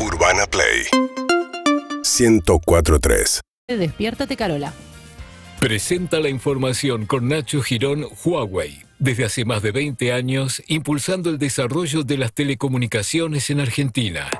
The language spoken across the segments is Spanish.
Urbana Play 1043 Despiértate, Carola. Presenta la información con Nacho Girón, Huawei. Desde hace más de 20 años, impulsando el desarrollo de las telecomunicaciones en Argentina.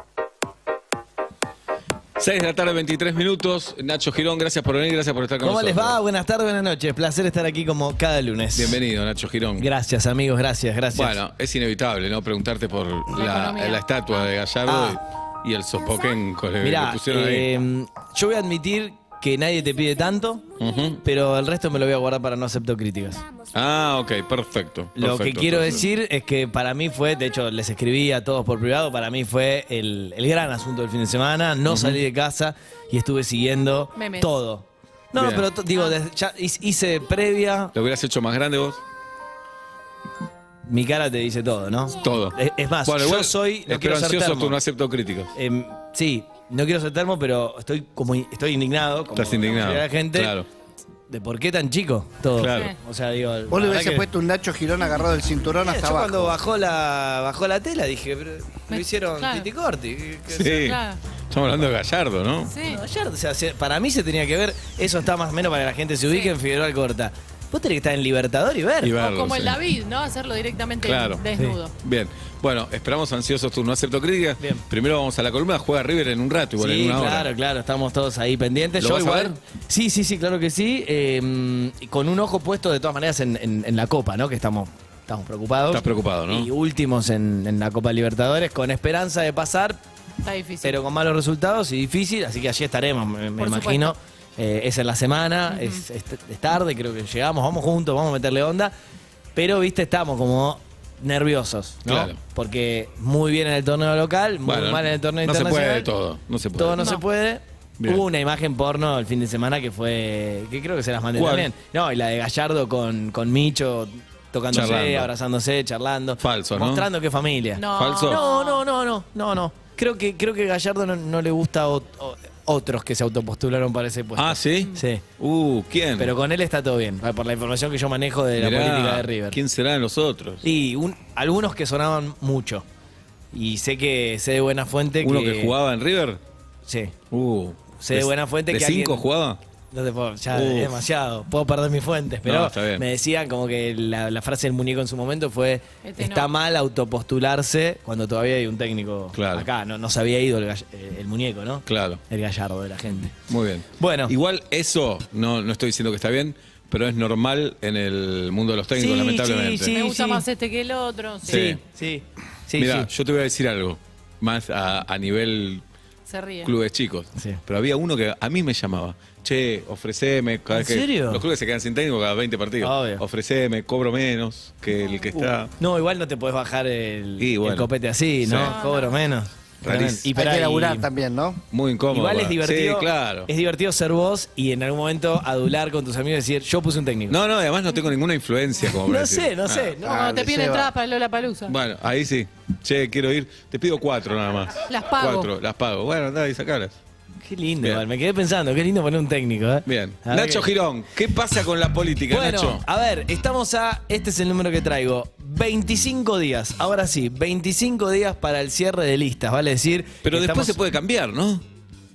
6 de la tarde, 23 minutos. Nacho Girón, gracias por venir, gracias por estar con ¿Cómo les nosotros. va? Buenas tardes, buenas noches. Placer estar aquí como cada lunes. Bienvenido, Nacho Girón. Gracias, amigos, gracias, gracias. Bueno, es inevitable, ¿no? Preguntarte por la, estatua de Gallardo y, y el sopoquén que le Mirá, pusieron ahí. eh, yo voy a admitir que nadie te pide tanto, Ujú. pero el resto me lo voy a guardar para no acepto críticas. Ah, ok, perfecto. Lo que perfecto, quiero perfecto. decir es que para mí fue, de hecho les escribí a todos por privado, para mí fue el, el gran asunto del fin de semana. No salí de casa y estuve siguiendo Memes. todo. No, no, Bien. pero to- digo, desde- ya hice previa, ¿Lo hubieras hecho más grande vos? Mi cara te dice todo, ¿no? Todo. Es, es más, Bueno, yo igual, soy, no espero quiero ser ansioso, termo. tú no acepto críticas. Em, sí, no quiero ser termo, pero estoy como estoy indignado. Como Estás la indignado. la gente Claro. de por qué tan chico todo. Claro. O sea, digo, Vos le hubiese que- puesto un Nacho Girón agarrado del cinturón Eh, hasta yo abajo. cuando bajó la bajó la tela dije, pero lo Me- hicieron claro. Titi Corti. que- que- Sí. Claro. Estamos hablando de Gallardo, ¿no? Sí. Ayer, o sea, se- para mí se tenía que ver, eso está más o menos para que la gente se ubique Sí. en Figueroa Alcorta. Vos tenés que estar en Libertador y ver. Y O como el sí. David, ¿no? Hacerlo directamente Claro. desnudo. Bien. Bueno, esperamos ansiosos tú no acepto críticas. Bien. Primero vamos a la columna, juega River en un rato, igual Sí, en una claro, hora. claro, estamos todos ahí pendientes. ¿Lo Yo vas a ver? Sí, sí, sí, claro que sí. eh, con un ojo puesto de todas maneras en, en- en la Copa, ¿no? Que estamos, estamos preocupados. Estás preocupado, ¿no? Y últimos en, en la Copa Libertadores, con esperanza de pasar, Está difícil. pero con malos resultados y difícil. Así que allí estaremos, me, me imagino. Eh, es en la semana, es, es- es tarde, creo que llegamos, vamos juntos, vamos a meterle onda. Pero, viste, estamos como nerviosos, ¿no? Claro. Porque muy bien en el torneo local, muy Bueno, mal en el torneo no se internacional. puede todo, no se puede. Todo no, No. se puede. Bien. Hubo una imagen porno el fin de semana que fue. que creo que se las mandé ¿Cuál? también. No, y la de Gallardo con, con Micho tocándose, Charlando. abrazándose, charlando. Falso, ¿no? Mostrando que familia. No. ¿Falso? no, no, no, no, no. no. Creo que, creo que Gallardo no, no le gusta o- otros que se autopostularon para ese puesto. Ah, ¿sí? Sí. Uh, ¿quién? Pero con él está todo bien, por la información que yo manejo de la Mirá, política de River. ¿Quién serán los otros? Y un- algunos que sonaban mucho. Y sé que sé de buena fuente ¿Uno que jugaba en River? Sí. Uh, Sé de buena fuente ¿De que cinco alguien- jugaba? No te puedo, ya Uf. es demasiado. Puedo perder mis fuentes, pero No, está bien. me decían como que la, la frase del muñeco en su momento fue: Este está no. mal autopostularse cuando todavía hay un técnico Claro. acá. No, no se había ido el, gall- eh, el muñeco, ¿no? Claro, El gallardo de la gente. muy bien. Bueno. Igual eso, no, no estoy diciendo que está bien, pero es normal en el mundo de los técnicos, Sí, lamentablemente. sí, Me gusta sí. más este que el otro. Sí. Sí. Sí, sí, Mira, sí. yo te voy a decir algo, más a, a nivel Se ríe. clubes chicos. Sí. Pero había uno que a mí me llamaba. Che, ofreceme. Cada ¿En que- serio? Los clubes se quedan sin técnico cada 20 partidos. Obvio. Ofreceme, cobro menos que el que está. No, igual no te podés bajar el, Y bueno. el copete así, ¿no? Sí. Cobro menos. Y Hay pará, que y- laburar también, ¿no? Muy incómodo. Igual es para- divertido. Sí, claro. Es divertido ser vos y en algún momento adular con tus amigos y decir, yo puse un técnico. No, no, además no tengo ninguna influencia como para No sé, no Ah. sé. No, No, cuando te le piden entradas para Lola Palusa. Bueno, ahí sí. Che, quiero ir. Te pido cuatro nada más. Las pago. Cuatro, las pago. Bueno, andá y sacalas. Qué lindo, igual. me quedé pensando, qué lindo poner un técnico, ¿eh? Bien. Nacho Girón, ¿qué pasa con la política, Bueno, Nacho? a ver, estamos a. Este es el número que traigo. 25 días. Ahora sí, 25 días para el cierre de listas, vale decir. Pero que después estamos- se puede cambiar, ¿no?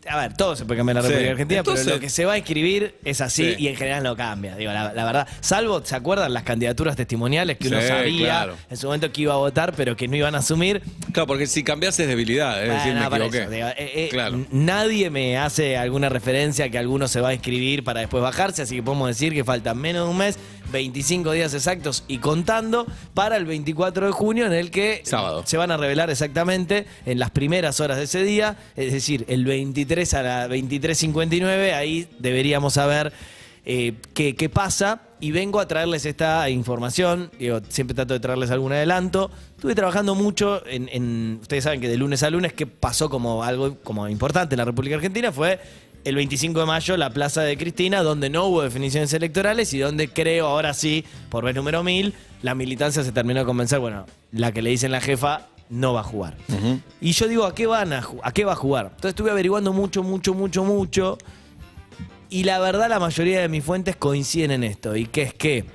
A ver, todo se puede cambiar en la Sí. República Argentina, Entonces- pero lo que se va a escribir es así Sí. y en general no cambia. Digo, la, la verdad. Salvo, ¿se acuerdan las candidaturas testimoniales que uno Sí, sabía claro. en su momento que iba a votar, pero que no iban a asumir? Claro, porque si cambias es debilidad, es decir, Bueno, me equivoqué. eso, digo, eh, eh, claro. Nadie me hace alguna referencia que alguno se va a inscribir para después bajarse, así que podemos decir que faltan menos de un mes, 25 días exactos y contando para el 24 de junio en el que Sábado. se van a revelar exactamente en las primeras horas de ese día, es decir, el 23 a la 23.59, ahí deberíamos saber eh, qué, qué pasa y vengo a traerles esta información. Digo, siempre trato de traerles algún adelanto. Estuve trabajando mucho en, en- ustedes saben que de lunes a lunes, que pasó como algo como importante en la República Argentina fue el 25 de mayo la Plaza de Cristina, donde no hubo definiciones electorales y donde creo ahora sí, por vez número mil, la militancia se terminó de convencer, bueno, la que le dicen la jefa no va a jugar. Y yo digo, ¿a qué, van a, ¿a qué va a jugar? Entonces estuve averiguando mucho, mucho, mucho, mucho. Y la verdad la mayoría de mis fuentes coinciden en esto. Y que es que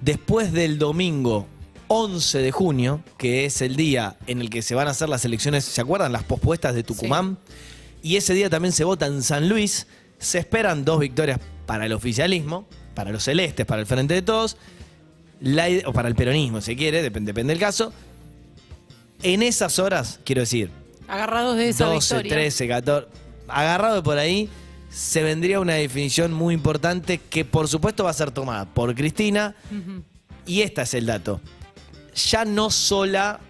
después del domingo 11 de junio, que es el día en el que se van a hacer las elecciones, ¿se acuerdan? Las pospuestas de Tucumán. Y ese día también se vota en San Luis. Se esperan dos victorias para el oficialismo, para los celestes, para el Frente de Todos, la o para el peronismo, si quiere, depende, depende del caso. En esas horas, quiero decir, Agarrados de esa 12, victoria. 13, 14, agarrado por ahí, se vendría una definición muy importante que por supuesto va a ser tomada por Cristina. Y este es el dato. Ya no sola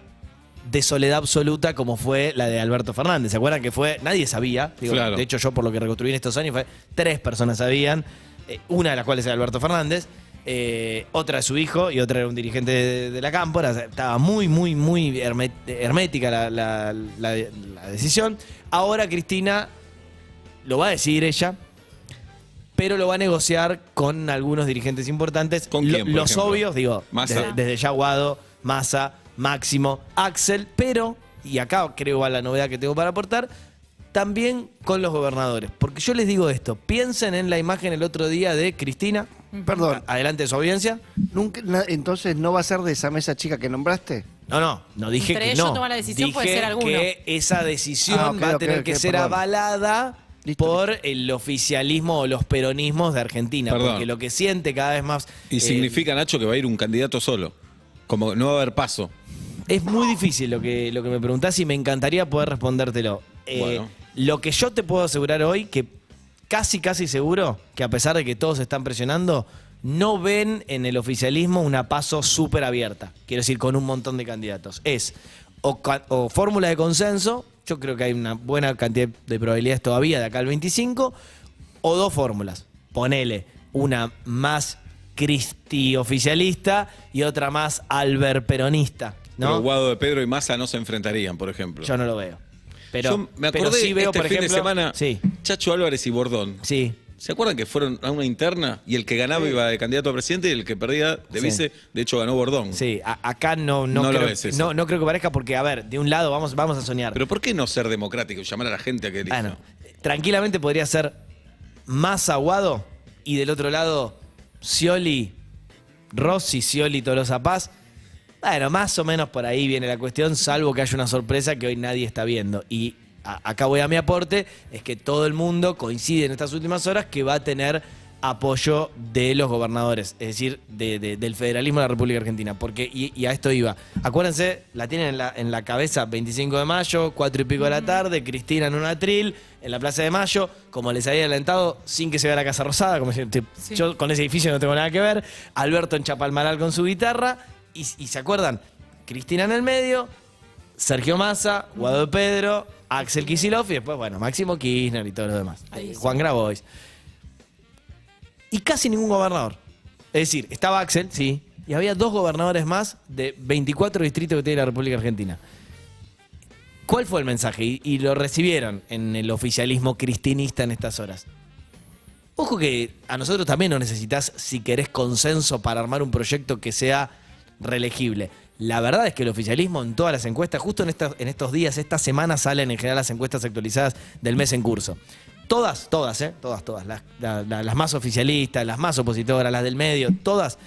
de soledad absoluta como fue la de Alberto Fernández. ¿Se acuerdan que fue? Nadie sabía. Digo, Claro. De hecho, yo por lo que reconstruí en estos años fue tres personas sabían, eh, una de las cuales era Alberto Fernández, eh, otra su hijo y otra era un dirigente de, de la Cámpora. O sea, estaba muy, muy, muy hermética la, la- la- la decisión. Ahora Cristina lo va a decidir ella, pero lo va a negociar con algunos dirigentes importantes. ¿Con quién, los ejemplo? obvios, digo, desde, desde ya Guado, Massa, Máximo, Axel, pero, y acá creo va la novedad que tengo para aportar, también con los gobernadores. Porque yo les digo esto, piensen en la imagen el otro día de Cristina, Perdón, adelante de su audiencia. nunca, na- entonces no va a ser de esa mesa chica que nombraste. No, no, no dije Entre que ellos no. la decisión dije puede ser alguno. que esa decisión Ah, ok, va a ok, tener ok, que ser perdón. avalada Listo, por el oficialismo o los peronismos de Argentina. Perdón. Porque lo que siente cada vez más... Y eh, significa, Nacho, que va a ir un candidato solo. Como que no va a haber paso. Es muy difícil lo que, lo que me preguntás y me encantaría poder respondértelo. Eh, Bueno. Lo que yo te puedo asegurar hoy, que casi, casi seguro, que a pesar de que todos están presionando, no ven en el oficialismo una paso súper abierta. Quiero decir, con un montón de candidatos. Es o fórmula de consenso, yo creo que hay una buena cantidad de probabilidades todavía de acá al 25, o dos fórmulas. Ponele una más cristi oficialista y otra más Albert peronista. Pero ¿no? Guado de Pedro y Massa no se enfrentarían, por ejemplo. Yo no lo veo. Pero, Yo me pero acordé sí veo, este por fin ejemplo, de semana, Sí, Chacho Álvarez y Bordón. sí. ¿Se acuerdan que fueron a una interna y el que ganaba iba de candidato a presidente y el que perdía de vice, de hecho ganó Bordón? Sí, a- acá no, no, No lo creo, ves eso. no, no creo que parezca porque, a ver, de un lado vamos, vamos a soñar. Pero ¿por qué no ser democrático y llamar a la gente a que elija? Tranquilamente podría ser más aguado y del otro lado Scioli, Rossi, Scioli, Tolosa Paz. Bueno, más o menos por ahí viene la cuestión, salvo que haya una sorpresa que hoy nadie está viendo. Y a- acá voy a mi aporte, es que todo el mundo coincide en estas últimas horas que va a tener apoyo de los gobernadores, es decir, de- de- del federalismo de la República Argentina. Porque, y, y a esto iba. Acuérdense, la tienen en la, en la cabeza 25 de mayo, 4 y pico de la tarde, Cristina en un atril, en la Plaza de Mayo, como les había adelantado, sin que se vea la Casa Rosada, como si- te- Sí. yo con ese edificio no tengo nada que ver, Alberto en Chapalmaral con su guitarra, y, y se acuerdan, Cristina en el medio, Sergio Massa, Guado Pedro, Axel Kicillof y después, bueno, Máximo Kirchner y todo lo demás. Ahí sí. Juan Grabois. Y casi ningún gobernador. Es decir, estaba Axel, sí, y había dos gobernadores más de 24 distritos que tiene la República Argentina. ¿Cuál fue el mensaje? Y, y lo recibieron en el oficialismo cristinista en estas horas. Ojo que a nosotros también nos necesitas si querés consenso para armar un proyecto que sea reelegible. La verdad es que el oficialismo en todas las encuestas, justo en, estas- en estos días, esta semana salen en general las encuestas actualizadas del mes en curso. Todas, todas, ¿eh? Todas, todas. Las, la- la- las más oficialistas, las más opositoras, las del medio, todas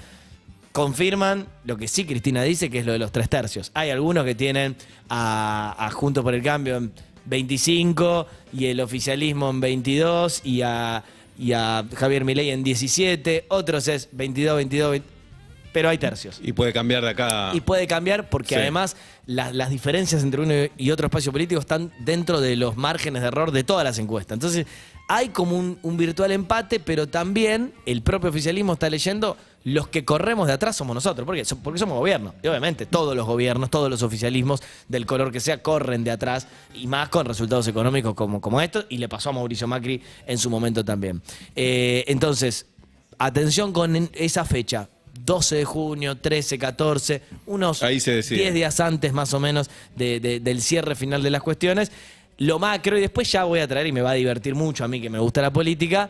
confirman lo que sí Cristina dice, que es lo de los tres tercios. Hay algunos que tienen a, a Juntos por el Cambio en 25 y el oficialismo en 22 y a, y a Javier Milei en 17, otros es 22, 22, 20, pero hay tercios. Y puede cambiar de acá. Y puede cambiar porque Sí. además la- las diferencias entre uno y otro espacio político están dentro de los márgenes de error de todas las encuestas. Entonces hay como un, un virtual empate, pero también el propio oficialismo está leyendo los que corremos de atrás somos nosotros. ¿Por qué? So- Porque somos gobierno. Y obviamente todos los gobiernos, todos los oficialismos del color que sea, corren de atrás y más con resultados económicos como, como estos. Y le pasó a Mauricio Macri en su momento también. Eh, entonces, atención con esa fecha. 12 de junio, 13, 14, unos Ahí se decide. 10 días antes más o menos de- de- del cierre final de las cuestiones. Lo macro, y después ya voy a traer, y me va a divertir mucho a mí que me gusta la política,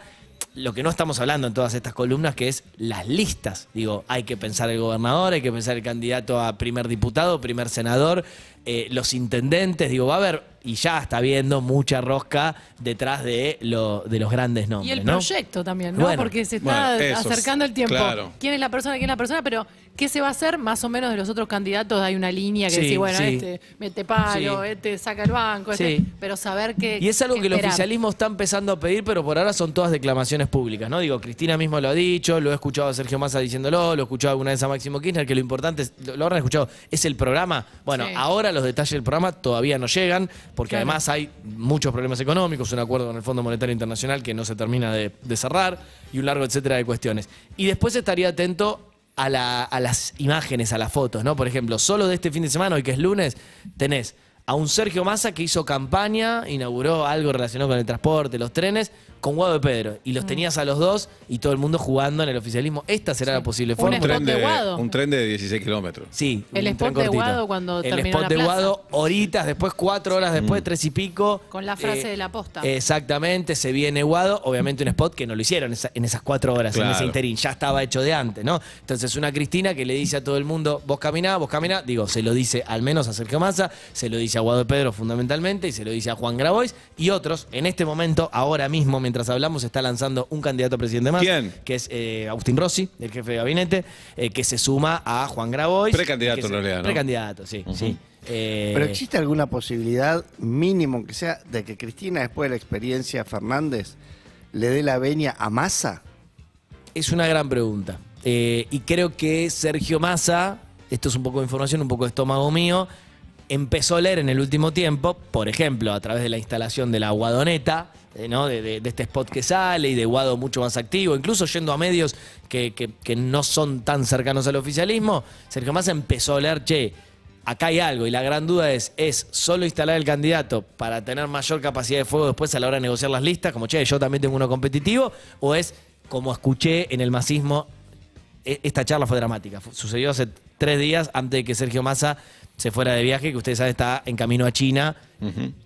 lo que no estamos hablando en todas estas columnas, que es las listas. Digo, hay que pensar el gobernador, hay que pensar el candidato a primer diputado, primer senador, eh, los intendentes, digo, va a haber, y ya está viendo mucha rosca detrás de, lo, de los grandes nombres. Y el ¿no? proyecto también, ¿no? Bueno. Porque se está Bueno, eso, acercando el tiempo. claro. ¿Quién es la persona? ¿Quién es la persona? Pero ¿Qué se va a hacer? Más o menos de los otros candidatos hay una línea que Sí, dice, bueno, sí. este mete palo, Sí. este saca el banco, este- Sí. pero saber que. Y es algo que el oficialismo está empezando a pedir, pero por ahora son todas declamaciones públicas, ¿no? Digo, Cristina mismo lo ha dicho, lo he escuchado a Sergio Massa diciéndolo, lo he escuchado alguna vez a Máximo Kirchner, que lo importante, es, lo, lo habrán escuchado, es el programa. Bueno, Sí. Ahora los detalles del programa todavía no llegan, porque Claro. además hay muchos problemas económicos, un acuerdo con el Fondo Monetario Internacional que no se termina de, de cerrar, y un largo etcétera de cuestiones. Y después estaría atento a, la- a las imágenes, a las fotos, ¿no? Por ejemplo, solo de este fin de semana, hoy que es lunes, tenés a un Sergio Massa que hizo campaña, inauguró algo relacionado con el transporte, los trenes, con Guado de Pedro. Y Mm. los tenías a los dos y todo el mundo jugando en el oficialismo. Esta será la posible Un forma. spot tren de de, Guado. un tren de 16 kilómetros. Sí, El un spot tren de cortito. Guado cuando El terminó spot la de plaza. Guado, horitas, después cuatro horas después, tres y pico. Con la frase de la posta. Exactamente, se viene Guado. Obviamente un spot que no lo hicieron esa- en esas cuatro horas, en Claro. ese interín. Ya estaba hecho de antes, ¿no? Entonces una Cristina que le dice a todo el mundo, vos caminá, vos caminá. Digo, se lo dice al menos a Sergio Massa, se lo dice a Guado de Pedro fundamentalmente y se lo dice a Juan Grabois y otros. En este momento, ahora mismo, mientras hablamos, está lanzando un candidato a presidente más. ¿Quién? Que es eh, Agustín Rossi, el jefe de gabinete, eh, que se suma a Juan Grabois. Precandidato, en realidad, ¿no? Precandidato, sí, sí. Eh, Pero existe alguna posibilidad mínimo que sea de que Cristina, después de la experiencia Fernández, le dé la veña a Massa? Es una gran pregunta. Eh, y creo que Sergio Massa, esto es un poco de información, un poco de estómago mío, empezó a leer en el último tiempo, por ejemplo, a través de la instalación de la guadoneta, eh, ¿no? de, este spot que sale y de Guado mucho más activo, incluso yendo a medios que, que- no son tan cercanos al oficialismo, Sergio Massa empezó a leer, che, acá hay algo y la gran duda es, ¿es solo instalar el candidato para tener mayor capacidad de fuego después a la hora de negociar las listas, como, che, yo también tengo uno competitivo, o es, como escuché en el masismo, e- esta charla fue dramática. Sucedió hace tres días antes de que Sergio Massa se fuera de viaje, que ustedes saben está en camino a China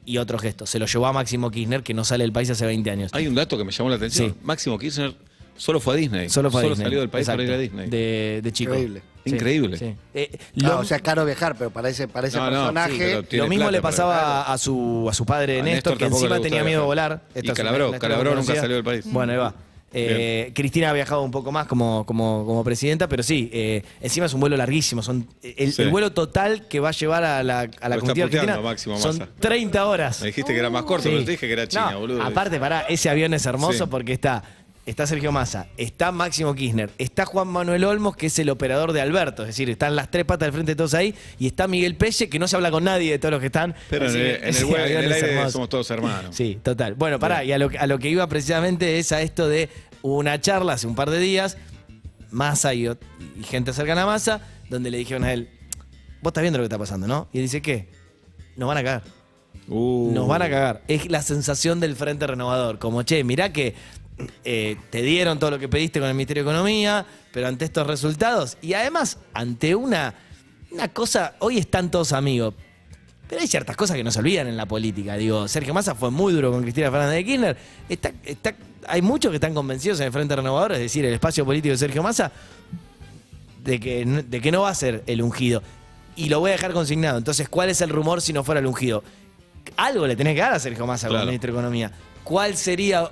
y otro gesto. Se lo llevó a Máximo Kirchner, que no sale del país hace 20 años. Hay un dato que me llamó la atención. Sí. Máximo Kirchner solo fue a Disney. Solo fue a Disney. salió del país para ir a. Disney. De, de chico. Increíble. Sí, Increíble. sí. Eh, Ah, lo, o sea, caro viajar, pero para ese, para ese No, no, sí, personaje. lo mismo plata le pasaba a su, a su padre A Néstor, Néstor que encima tenía miedo de viajar. volar. Y Esta es Calabró, Calabró nunca salió del país. Bueno, ahí va. Eh, Cristina ha viajado un poco más como, como, como presidenta, pero sí, eh, encima es un vuelo larguísimo. Son, el, Sí. el vuelo total que va a llevar a la, a la comitiva argentina Máximo son Massa. 30 horas. Me dijiste que era más corto, Sí. pero te dije que era China, No, boludo. Aparte, pará, ese avión es hermoso Sí. porque está, está Sergio Massa, está Máximo Kirchner, está Juan Manuel Olmos, que es el operador de Alberto, es decir, están las tres patas del frente de todos ahí, y está Miguel Pelle, que no se habla con nadie de todos los que están. Pero en el, que en el en aire somos todos hermanos. Sí, total. Bueno, pará, y a lo, que- a lo que iba precisamente es a esto de una charla hace un par de días, Massa y, y gente cercana a Massa, donde le dijeron a él, vos estás viendo lo que está pasando, ¿no? Y él dice, ¿qué? Nos van a cagar. Uh. Nos van a cagar. Es la sensación del Frente Renovador. Como, che, mirá que eh, te dieron todo lo que pediste con el Ministerio de Economía, pero ante estos resultados, y además ante una, una cosa, hoy están todos amigos, pero hay ciertas cosas que no se olvidan en la política. Digo, Sergio Massa fue muy duro con Cristina Fernández de Kirchner. Está, está, hay muchos que están convencidos en el Frente Renovador, es decir, el espacio político de Sergio Massa, de que, de que no va a ser el ungido. Y lo voy a dejar consignado. Entonces, ¿cuál es el rumor si no fuera el ungido? Algo le tenés que dar a Sergio Massa Claro. como ministro de Economía. ¿Cuál sería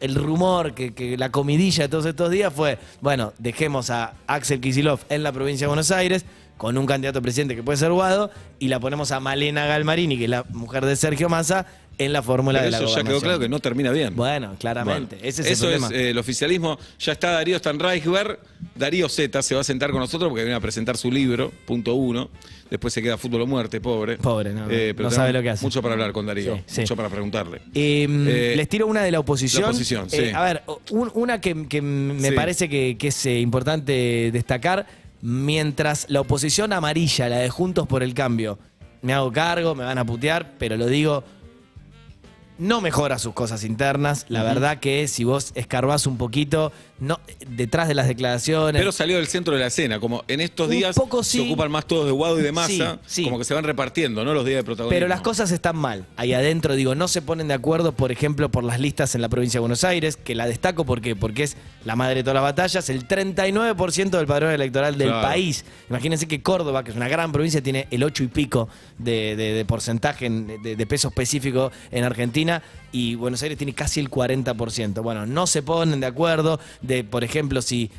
el rumor que, que la comidilla de todos estos días fue, bueno, dejemos a Axel Kisilov en la provincia de Buenos Aires con un candidato presidente que puede ser Guado y la ponemos a Malena Galmarini, que es la mujer de Sergio Massa, en la fórmula de la eso ya quedó claro que no termina bien. Bueno, claramente. Bueno, Ese es eso el es problema. eh, el oficialismo. Ya está Darío Stanreisberg. Darío Z se va a sentar con nosotros porque viene a presentar su libro, punto uno. Después se queda fútbol o muerte, pobre. Pobre, no, Eh, no sabe lo que hace. Mucho para hablar con Darío. Sí, sí. Mucho para preguntarle. Eh, Eh, les tiro una de la oposición. la oposición, sí. Eh, a ver, un- una que, que me Sí. parece que, que es eh, importante destacar, mientras la oposición amarilla, la de Juntos por el Cambio, me hago cargo, me van a putear, pero lo digo, no mejora sus cosas internas. La verdad que si vos escarbás un poquito, no, detrás de las declaraciones... Pero salió del centro de la escena. Como en estos Un días poco se sí. ocupan más todos de Guado y de Massa. Sí, sí. Como que se van repartiendo, ¿no? Los días de protagonismo. Pero las cosas están mal. Ahí adentro, digo, no se ponen de acuerdo, por ejemplo, por las listas en la provincia de Buenos Aires, que la destaco porque, porque es la madre de todas las batallas, el 39% del padrón electoral del Claro. país. Imagínense que Córdoba, que es una gran provincia, tiene el 8 y pico de, de- de porcentaje en- de, de peso específico en Argentina y Buenos Aires tiene casi el 40%. Bueno, no se ponen de acuerdo de, por ejemplo, si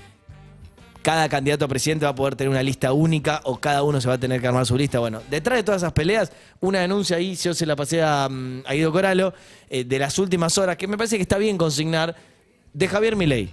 cada candidato a presidente va a poder tener una lista única o cada uno se va a tener que armar su lista. Bueno, detrás de todas esas peleas, una denuncia ahí, yo se la pasé a, mm, a Guido Coralo, eh, de las últimas horas, que me parece que está bien consignar, de Javier Milei.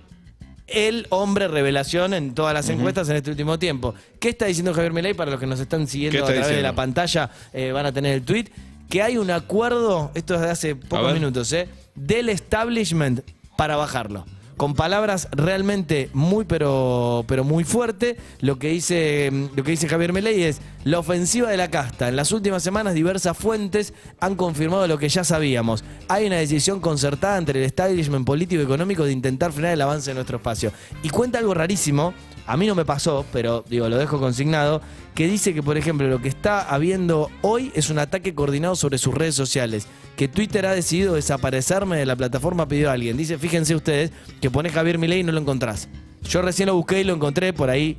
El hombre revelación en todas las encuestas en este último tiempo. ¿Qué está diciendo Javier Milei para los que nos están ¿Qué siguiendo a través de la pantalla? eh, van a tener el tweet. Que hay un acuerdo, esto es de hace pocos minutos, eh, del establishment para bajarlo. Con palabras realmente muy pero pero muy fuerte, lo que dice lo que dice Javier Milei es la ofensiva de la casta. En las últimas semanas diversas fuentes han confirmado lo que ya sabíamos. Hay una decisión concertada entre el establishment político y económico de intentar frenar el avance de nuestro espacio. Y cuenta algo rarísimo, a mí no me pasó, pero digo, lo dejo consignado, que dice que, por ejemplo, lo que está habiendo hoy es un ataque coordinado sobre sus redes sociales. Que Twitter ha decidido desaparecerme de la plataforma, pidió a alguien. Dice, fíjense ustedes, que pones Javier Milei y no lo encontrás. Yo recién lo busqué y lo encontré por ahí.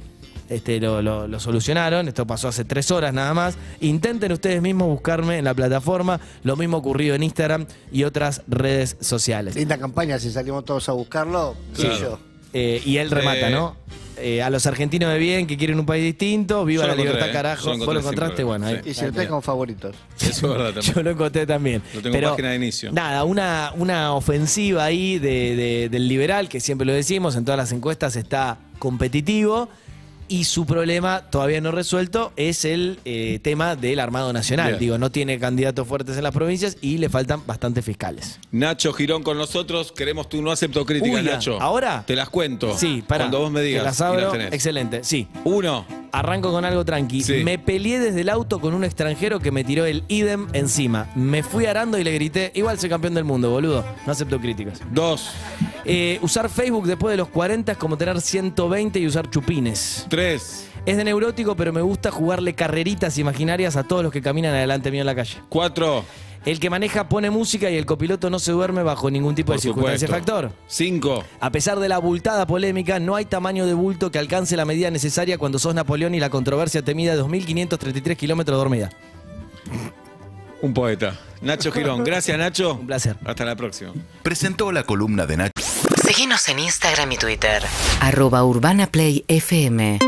Este, lo, lo- lo solucionaron, esto pasó hace tres horas nada más. Intenten ustedes mismos buscarme en la plataforma, lo mismo ocurrido en Instagram y otras redes sociales. Linda campaña, si salimos todos a buscarlo, sí, yo. Eh, y él remata, Eh. ¿no? Eh, a los argentinos de bien que quieren un país distinto, viva Yo la encontré, libertad, ¿eh? carajo. ¿Vos lo encontraste? Bueno, ahí. Y si lo tengo con favoritos. Eso es verdad también. Yo lo encontré también. Lo tengo en Pero, página de inicio. Nada, una, una ofensiva ahí de- de- del liberal, que siempre lo decimos, en todas las encuestas está competitivo. Y su problema todavía no resuelto es el eh, tema del Armado Nacional. Bien. Digo, no tiene candidatos fuertes en las provincias y le faltan bastantes fiscales. Nacho Girón con nosotros. Queremos tú no acepto críticas, Uy. Nacho. ¿Ahora? Te las cuento. Sí, para. Cuando vos me digas. las abro. Excelente, sí. Uno. Arranco con algo tranqui. Sí. Me peleé desde el auto con un extranjero que me tiró el idem encima. Me fui arando y le grité, igual soy campeón del mundo, boludo. No acepto críticas. Dos. Eh, usar Facebook después de los 40 es como tener 120 y usar chupines. Tres. Es de neurótico, pero me gusta jugarle carreritas imaginarias a todos los que caminan adelante mío en la calle. Cuatro. El que maneja pone música y el copiloto no se duerme bajo ningún tipo Por de circunstancia supuesto. factor. Cinco. A pesar de la abultada polémica, no hay tamaño de bulto que alcance la medida necesaria cuando sos Napoleón y la controversia temida de 2.533 kilómetros dormida. Un poeta. Nacho Girón. Gracias, Nacho. Un placer. Hasta la próxima. Presentó la columna de Nacho. Síguenos en Instagram y Twitter. Arroba Urbana Play FM